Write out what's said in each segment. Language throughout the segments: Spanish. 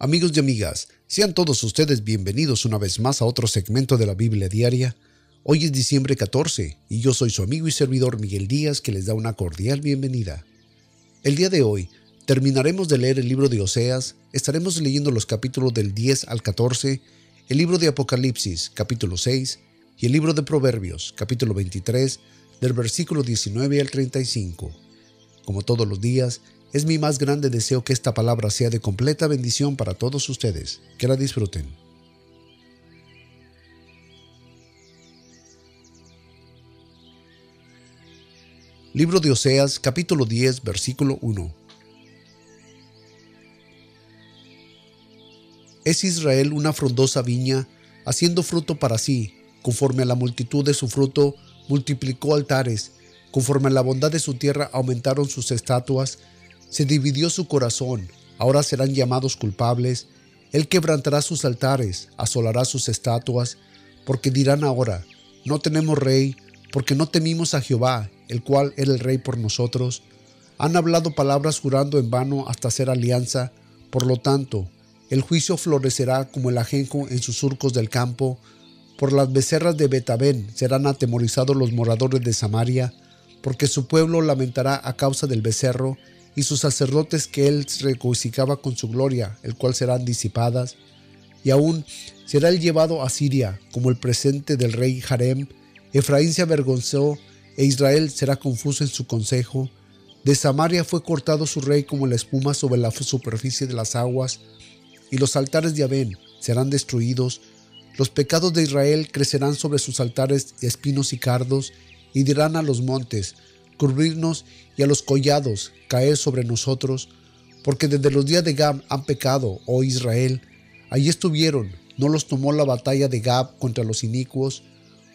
Amigos y amigas, sean todos ustedes bienvenidos una vez más a otro segmento de la Biblia Diaria. Hoy es diciembre 14 y yo soy su amigo y servidor Miguel Díaz que les da una cordial bienvenida. El día de hoy terminaremos de leer el libro de Oseas, estaremos leyendo los capítulos del 10 al 14, el libro de Apocalipsis capítulo 6 y el libro de Proverbios capítulo 23 del versículo 19 al 35. Como todos los días, es mi más grande deseo que esta palabra sea de completa bendición para todos ustedes. Que la disfruten. Libro de Oseas, capítulo 10, versículo 1. Es Israel una frondosa viña, haciendo fruto para sí, conforme a la multitud de su fruto, multiplicó altares, conforme a la bondad de su tierra aumentaron sus estatuas, se dividió su corazón, ahora serán llamados culpables. Él quebrantará sus altares, asolará sus estatuas, porque dirán ahora, no tenemos rey, porque no temimos a Jehová, el cual era el rey por nosotros. Han hablado palabras jurando en vano hasta hacer alianza, por lo tanto, el juicio florecerá como el ajenjo en sus surcos del campo. Por las becerras de Betabén serán atemorizados los moradores de Samaria, porque su pueblo lamentará a causa del becerro, y sus sacerdotes que él regocijaba con su gloria, el cual serán disipadas, y aún será él llevado a Siria como el presente del rey Jarem, Efraín se avergonzó, e Israel será confuso en su consejo, de Samaria fue cortado su rey como la espuma sobre la superficie de las aguas, y los altares de Abén serán destruidos, los pecados de Israel crecerán sobre sus altares de espinos y cardos, y dirán a los montes, cubrirnos y a los collados caer sobre nosotros, porque desde los días de Gab han pecado, oh Israel. Allí estuvieron, no los tomó la batalla de Gab contra los inicuos.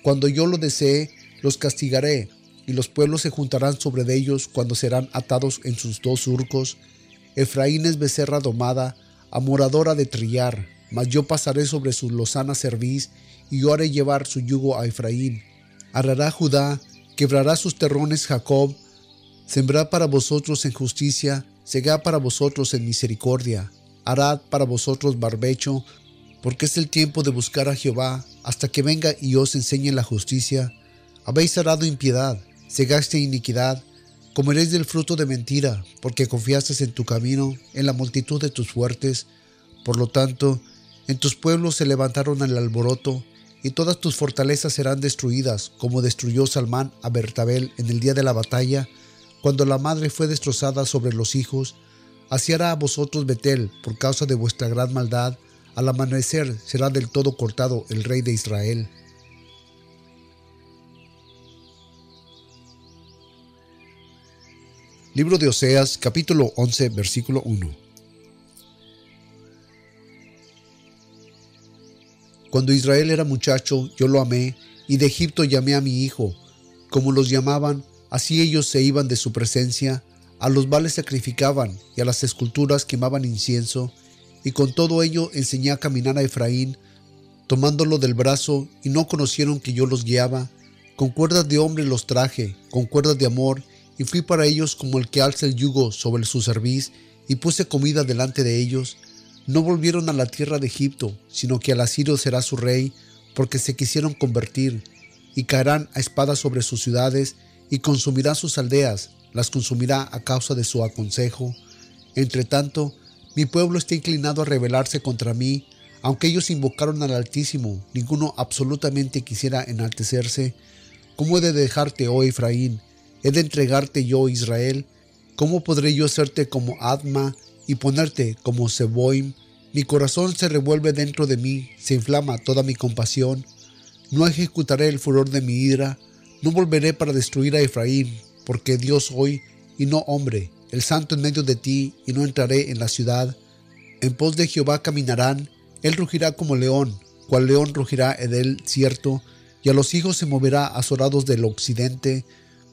Cuando yo lo desee, los castigaré, y los pueblos se juntarán sobre ellos cuando serán atados en sus dos surcos. Efraín es becerra domada, amoradora de trillar, mas yo pasaré sobre su lozana cerviz, y yo haré llevar su yugo a Efraín. Arrará Judá, Quebrará sus terrones Jacob, sembrad para vosotros en justicia, segad para vosotros en misericordia, harad para vosotros barbecho, porque es el tiempo de buscar a Jehová, hasta que venga y os enseñe la justicia. Habéis arado impiedad, segaste iniquidad, comeréis del fruto de mentira, porque confiaste en tu camino, en la multitud de tus fuertes. Por lo tanto, en tus pueblos se levantaron el alboroto, y todas tus fortalezas serán destruidas, como destruyó Salmán a Bertabel en el día de la batalla, cuando la madre fue destrozada sobre los hijos. Así hará a vosotros Betel, por causa de vuestra gran maldad. Al amanecer será del todo cortado el rey de Israel. Libro de Oseas, capítulo 11, versículo 1. Cuando Israel era muchacho, yo lo amé, y de Egipto llamé a mi hijo. Como los llamaban, así ellos se iban de su presencia, a los vales sacrificaban, y a las esculturas quemaban incienso, y con todo ello enseñé a caminar a Efraín, tomándolo del brazo, y no conocieron que yo los guiaba. Con cuerdas de hombre los traje, con cuerdas de amor, y fui para ellos como el que alza el yugo sobre su cerviz, y puse comida delante de ellos, no volvieron a la tierra de Egipto, sino que al asirio será su rey, porque se quisieron convertir, y caerán a espada sobre sus ciudades, y consumirá sus aldeas, las consumirá a causa de su aconsejo. Entre tanto, mi pueblo está inclinado a rebelarse contra mí, aunque ellos invocaron al Altísimo, ninguno absolutamente quisiera enaltecerse. ¿Cómo he de dejarte, oh Efraín? ¿He de entregarte yo, Israel? ¿Cómo podré yo hacerte como Adma y ponerte como Seboim, mi corazón se revuelve dentro de mí, se inflama toda mi compasión. No ejecutaré el furor de mi ira, no volveré para destruir a Efraín, porque Dios soy y no hombre, el santo en medio de ti, y no entraré en la ciudad. En pos de Jehová caminarán, él rugirá como león, cual león rugirá en el cierto, y a los hijos se moverá azorados del occidente,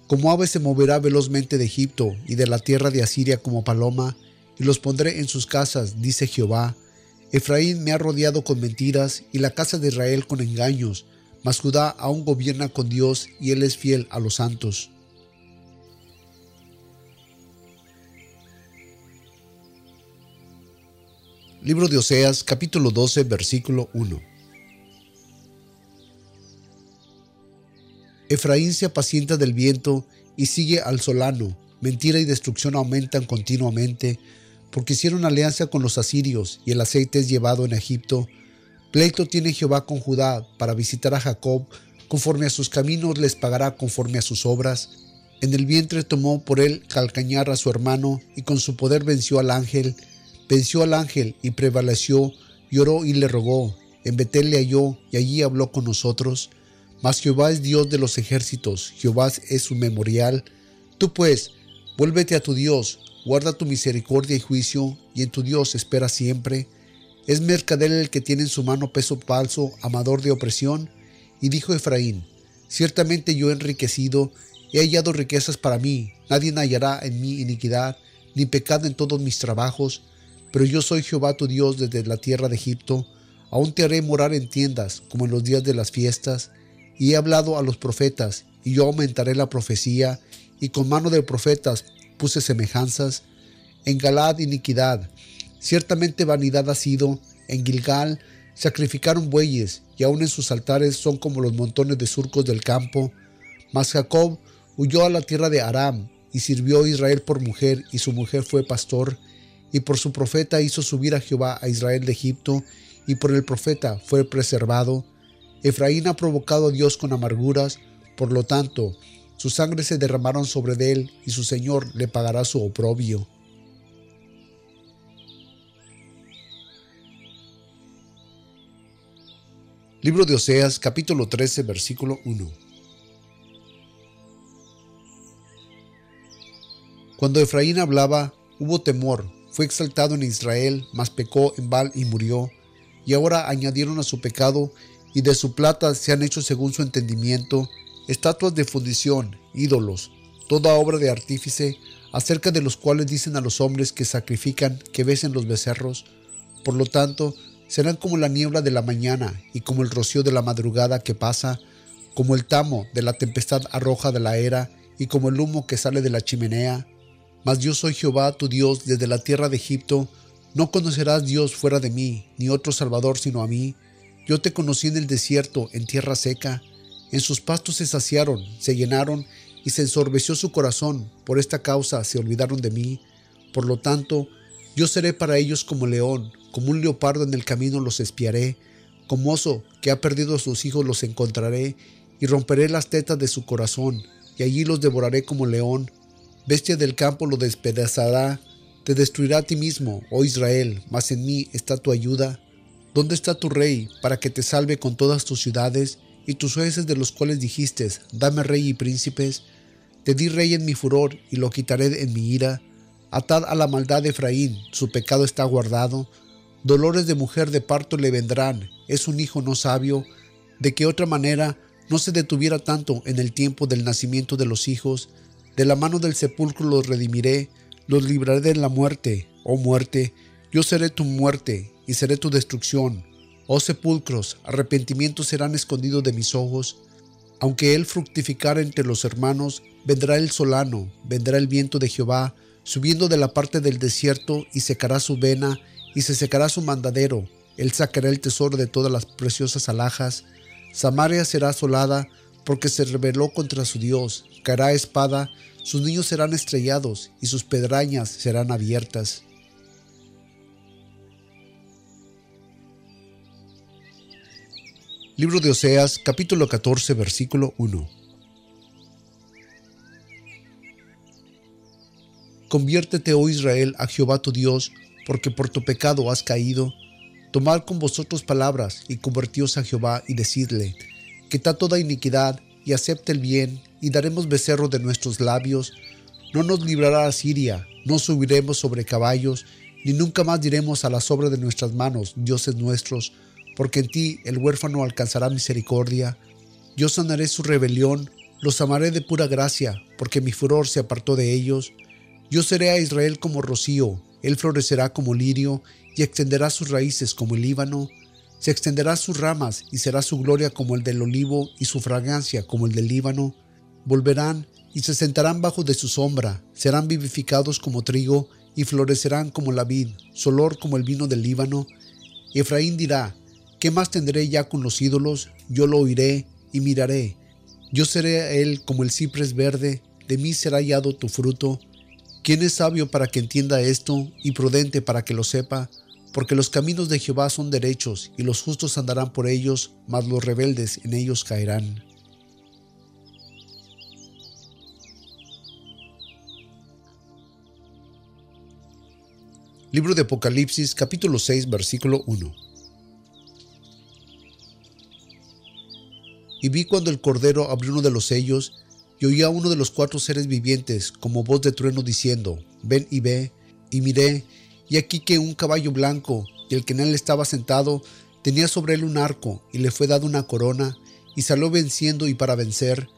como ave se moverá velozmente de Egipto y de la tierra de Asiria como paloma, y los pondré en sus casas, dice Jehová. Efraín me ha rodeado con mentiras y la casa de Israel con engaños, mas Judá aún gobierna con Dios y él es fiel a los santos. Libro de Oseas, capítulo 12, versículo 1. Efraín se apacienta del viento y sigue al solano. Mentira y destrucción aumentan continuamente, porque hicieron alianza con los asirios y el aceite es llevado en Egipto. Pleito tiene Jehová con Judá para visitar a Jacob, conforme a sus caminos les pagará conforme a sus obras. En el vientre tomó por él calcañar a su hermano y con su poder venció al ángel venció al ángel y prevaleció, lloró y le rogó. En Betel le halló y allí habló con nosotros. Mas Jehová es Dios de los ejércitos, Jehová es su memorial. Tú pues, vuélvete a tu Dios, guarda tu misericordia y juicio, y en tu Dios espera siempre. Es mercader el que tiene en su mano peso falso, amador de opresión. Y dijo Efraín, ciertamente yo he enriquecido, he hallado riquezas para mí, nadie hallará en mí iniquidad, ni pecado en todos mis trabajos, pero yo soy Jehová tu Dios desde la tierra de Egipto. Aún te haré morar en tiendas, como en los días de las fiestas. Y he hablado a los profetas, y yo aumentaré la profecía, y con mano de profetas puse semejanzas. En Galad iniquidad. Ciertamente vanidad ha sido. En Gilgal sacrificaron bueyes, y aún en sus altares son como los montones de surcos del campo. Mas Jacob huyó a la tierra de Aram, y sirvió a Israel por mujer, y su mujer fue pastor y por su profeta hizo subir a Jehová a Israel de Egipto, y por el profeta fue preservado. Efraín ha provocado a Dios con amarguras, por lo tanto, su sangre se derramaron sobre él, y su Señor le pagará su oprobio. Libro de Oseas, capítulo 13, versículo 1. Cuando Efraín hablaba, hubo temor, fue exaltado en Israel, mas pecó en Baal y murió. Y ahora añadieron a su pecado, y de su plata se han hecho según su entendimiento, estatuas de fundición, ídolos, toda obra de artífice, acerca de los cuales dicen a los hombres que sacrifican que besen los becerros. Por lo tanto, serán como la niebla de la mañana y como el rocío de la madrugada que pasa, como el tamo de la tempestad arroja de la era y como el humo que sale de la chimenea, mas yo soy Jehová tu Dios desde la tierra de Egipto. No conocerás Dios fuera de mí, ni otro Salvador sino a mí. Yo te conocí en el desierto, en tierra seca. En sus pastos se saciaron, se llenaron, y se ensorbeció su corazón. Por esta causa se olvidaron de mí. Por lo tanto, yo seré para ellos como león, como un leopardo en el camino los espiaré. Como oso que ha perdido a sus hijos los encontraré, y romperé las tetas de su corazón, y allí los devoraré como león Bestia del campo lo despedazará, te destruirá a ti mismo, oh Israel, mas en mí está tu ayuda. ¿Dónde está tu rey para que te salve con todas tus ciudades y tus jueces de los cuales dijiste, dame rey y príncipes? Te di rey en mi furor y lo quitaré en mi ira. Atad a la maldad de Efraín, su pecado está guardado. Dolores de mujer de parto le vendrán, es un hijo no sabio. De qué otra manera no se detuviera tanto en el tiempo del nacimiento de los hijos, de la mano del sepulcro los redimiré, los libraré de la muerte, oh muerte, yo seré tu muerte y seré tu destrucción. Oh sepulcros, arrepentimiento serán escondidos de mis ojos. Aunque él fructificara entre los hermanos, vendrá el solano, vendrá el viento de Jehová, subiendo de la parte del desierto y secará su vena y se secará su mandadero. Él sacará el tesoro de todas las preciosas alhajas. Samaria será asolada porque se rebeló contra su Dios. Caerá espada sus niños serán estrellados y sus pedrañas serán abiertas. Libro de Oseas, capítulo 14, versículo 1. Conviértete, oh Israel, a Jehová tu Dios, porque por tu pecado has caído. Tomad con vosotros palabras y convertíos a Jehová y decidle, quita toda iniquidad y acepte el bien y daremos becerro de nuestros labios. No nos librará a Siria, no subiremos sobre caballos, ni nunca más diremos a la sobra de nuestras manos, dioses nuestros, porque en ti el huérfano alcanzará misericordia. Yo sanaré su rebelión, los amaré de pura gracia, porque mi furor se apartó de ellos. Yo seré a Israel como rocío, él florecerá como lirio, y extenderá sus raíces como el Líbano. Se extenderá sus ramas, y será su gloria como el del olivo, y su fragancia como el del Líbano volverán y se sentarán bajo de su sombra, serán vivificados como trigo y florecerán como la vid, su olor como el vino del Líbano. Efraín dirá, ¿qué más tendré ya con los ídolos? Yo lo oiré y miraré. Yo seré a él como el ciprés verde, de mí será hallado tu fruto. ¿Quién es sabio para que entienda esto y prudente para que lo sepa? Porque los caminos de Jehová son derechos y los justos andarán por ellos, mas los rebeldes en ellos caerán. Libro de Apocalipsis capítulo 6 versículo 1 Y vi cuando el Cordero abrió uno de los sellos y oí a uno de los cuatro seres vivientes como voz de trueno diciendo, ven y ve, y miré, y aquí que un caballo blanco, y el que en él estaba sentado, tenía sobre él un arco, y le fue dado una corona, y salió venciendo y para vencer.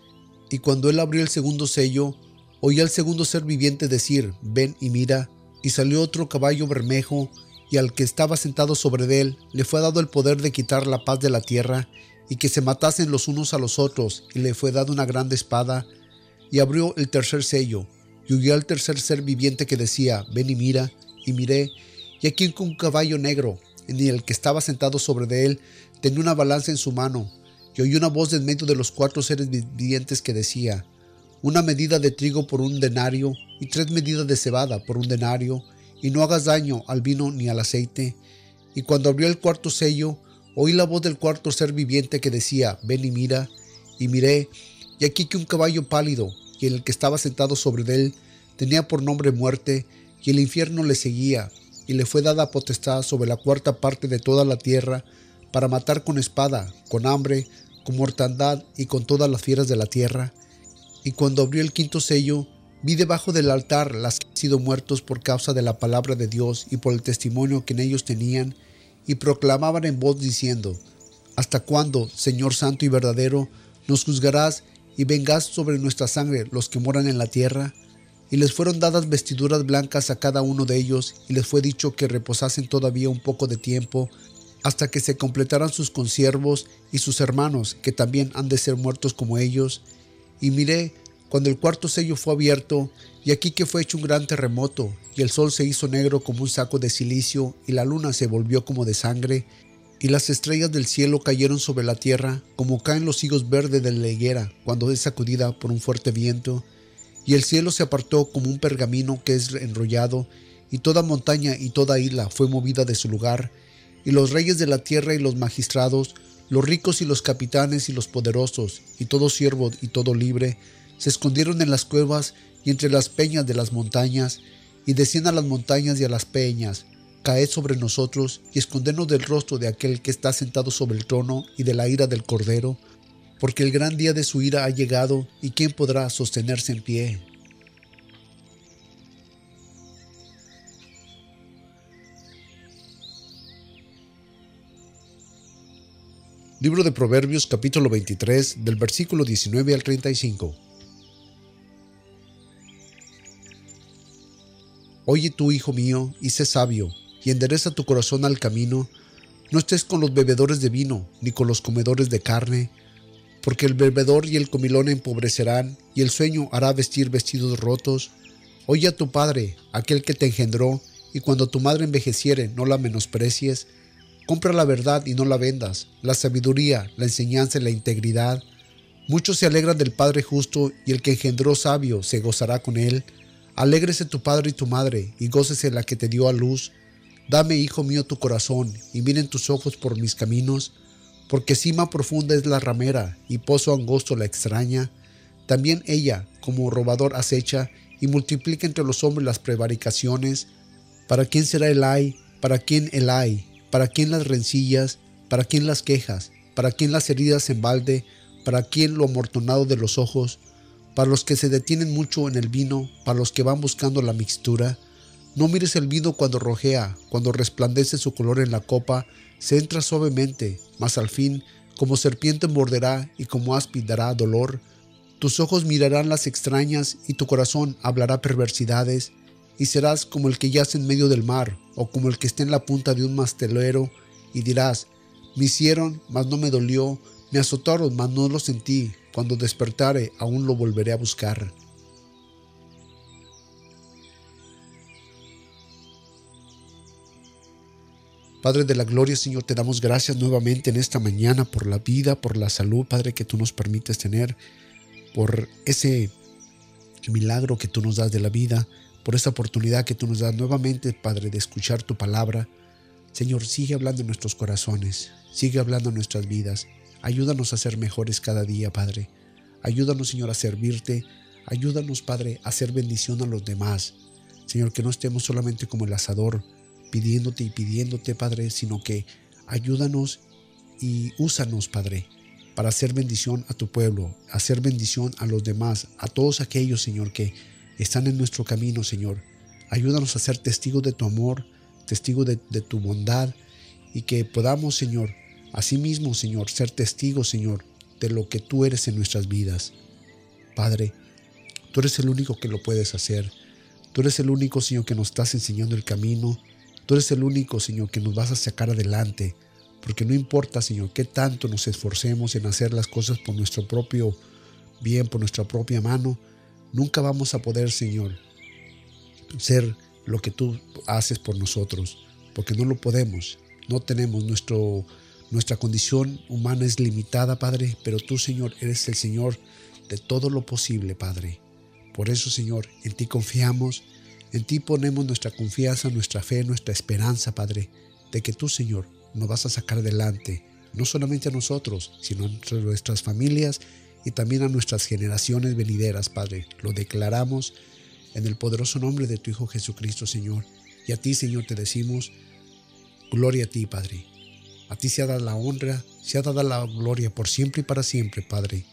Y cuando él abrió el segundo sello, oí al segundo ser viviente decir, ven y mira, y salió otro caballo bermejo, y al que estaba sentado sobre él le fue dado el poder de quitar la paz de la tierra, y que se matasen los unos a los otros, y le fue dada una grande espada, y abrió el tercer sello, y huyó al tercer ser viviente que decía, ven y mira, y miré, y aquí un caballo negro, en el que estaba sentado sobre él tenía una balanza en su mano, y oí una voz de en medio de los cuatro seres vivientes que decía, una medida de trigo por un denario y tres medidas de cebada por un denario, y no hagas daño al vino ni al aceite. Y cuando abrió el cuarto sello, oí la voz del cuarto ser viviente que decía, ven y mira, y miré, y aquí que un caballo pálido, y en el que estaba sentado sobre él, tenía por nombre muerte, y el infierno le seguía, y le fue dada potestad sobre la cuarta parte de toda la tierra, para matar con espada, con hambre, con mortandad y con todas las fieras de la tierra, y cuando abrió el quinto sello, vi debajo del altar las que han sido muertos por causa de la palabra de Dios y por el testimonio que en ellos tenían, y proclamaban en voz diciendo, ¿Hasta cuándo, Señor Santo y verdadero, nos juzgarás y vengas sobre nuestra sangre los que moran en la tierra? Y les fueron dadas vestiduras blancas a cada uno de ellos, y les fue dicho que reposasen todavía un poco de tiempo, hasta que se completaran sus consiervos y sus hermanos, que también han de ser muertos como ellos, y miré cuando el cuarto sello fue abierto, y aquí que fue hecho un gran terremoto, y el sol se hizo negro como un saco de silicio, y la luna se volvió como de sangre, y las estrellas del cielo cayeron sobre la tierra, como caen los higos verdes de la higuera cuando es sacudida por un fuerte viento, y el cielo se apartó como un pergamino que es enrollado, y toda montaña y toda isla fue movida de su lugar, y los reyes de la tierra y los magistrados los ricos y los capitanes y los poderosos, y todo siervo y todo libre, se escondieron en las cuevas y entre las peñas de las montañas, y decían a las montañas y a las peñas, caed sobre nosotros y escondernos del rostro de aquel que está sentado sobre el trono y de la ira del Cordero, porque el gran día de su ira ha llegado, y quién podrá sostenerse en pie. Libro de Proverbios capítulo 23 del versículo 19 al 35. Oye tú, hijo mío, y sé sabio, y endereza tu corazón al camino. No estés con los bebedores de vino, ni con los comedores de carne, porque el bebedor y el comilón empobrecerán, y el sueño hará vestir vestidos rotos. Oye a tu padre, aquel que te engendró, y cuando tu madre envejeciere, no la menosprecies, Compra la verdad y no la vendas, la sabiduría, la enseñanza y la integridad. Muchos se alegran del Padre justo y el que engendró sabio se gozará con él. Alégrese tu padre y tu madre, y gócese la que te dio a luz. Dame, hijo mío, tu corazón, y miren tus ojos por mis caminos, porque cima profunda es la ramera, y pozo angosto la extraña. También ella, como robador, acecha, y multiplica entre los hombres las prevaricaciones. ¿Para quién será el ay? ¿Para quién el ay? ¿Para quién las rencillas? ¿Para quién las quejas? ¿Para quién las heridas en balde? ¿Para quién lo amortonado de los ojos? Para los que se detienen mucho en el vino, para los que van buscando la mixtura. No mires el vino cuando rojea, cuando resplandece su color en la copa, se entra suavemente, mas al fin, como serpiente morderá y como áspid dará dolor. Tus ojos mirarán las extrañas y tu corazón hablará perversidades y serás como el que yace en medio del mar, o como el que está en la punta de un mastelero, y dirás, me hicieron, mas no me dolió, me azotaron, mas no lo sentí, cuando despertare aún lo volveré a buscar. Padre de la Gloria, Señor, te damos gracias nuevamente en esta mañana por la vida, por la salud, Padre, que tú nos permites tener, por ese milagro que tú nos das de la vida, por esta oportunidad que tú nos das nuevamente, Padre, de escuchar tu palabra. Señor, sigue hablando en nuestros corazones, sigue hablando en nuestras vidas. Ayúdanos a ser mejores cada día, Padre. Ayúdanos, Señor, a servirte. Ayúdanos, Padre, a hacer bendición a los demás. Señor, que no estemos solamente como el asador, pidiéndote y pidiéndote, Padre, sino que ayúdanos y úsanos, Padre, para hacer bendición a tu pueblo, hacer bendición a los demás, a todos aquellos, Señor, que están en nuestro camino, Señor. Ayúdanos a ser testigos de tu amor, testigos de, de tu bondad y que podamos, Señor, asimismo, Señor, ser testigos, Señor, de lo que tú eres en nuestras vidas. Padre, tú eres el único que lo puedes hacer. Tú eres el único, Señor, que nos estás enseñando el camino. Tú eres el único, Señor, que nos vas a sacar adelante. Porque no importa, Señor, qué tanto nos esforcemos en hacer las cosas por nuestro propio bien, por nuestra propia mano, nunca vamos a poder, Señor, ser lo que tú haces por nosotros. Porque no lo podemos. No tenemos nuestro, nuestra condición humana es limitada, Padre, pero tú, Señor, eres el Señor de todo lo posible, Padre. Por eso, Señor, en ti confiamos, en ti ponemos nuestra confianza, nuestra fe, nuestra esperanza, Padre, de que tú, Señor, nos vas a sacar adelante, no solamente a nosotros, sino a nuestras familias y también a nuestras generaciones venideras, Padre. Lo declaramos en el poderoso nombre de tu Hijo Jesucristo, Señor. Y a ti, Señor, te decimos, gloria a ti, Padre. A ti se ha dado la honra, se ha dado la gloria por siempre y para siempre, Padre.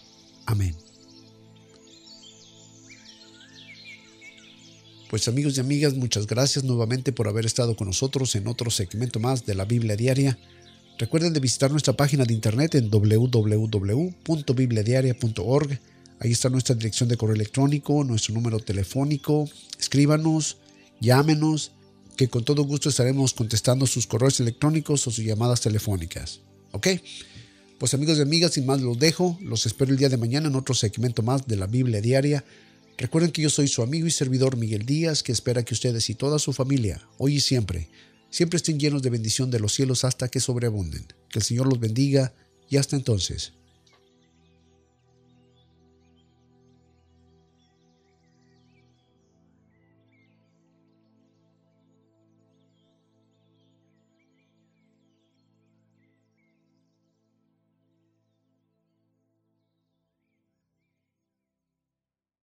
Amén. Pues amigos y amigas, muchas gracias nuevamente por haber estado con nosotros en otro segmento más de la Biblia Diaria. Recuerden de visitar nuestra página de internet en www.bibliadiaria.org. Ahí está nuestra dirección de correo electrónico, nuestro número telefónico. Escríbanos, llámenos, que con todo gusto estaremos contestando sus correos electrónicos o sus llamadas telefónicas. ¿Ok? Pues amigos y amigas, sin más los dejo. Los espero el día de mañana en otro segmento más de la Biblia Diaria. Recuerden que yo soy su amigo y servidor Miguel Díaz, que espera que ustedes y toda su familia, hoy y siempre, siempre estén llenos de bendición de los cielos hasta que sobreabunden. Que el Señor los bendiga y hasta entonces.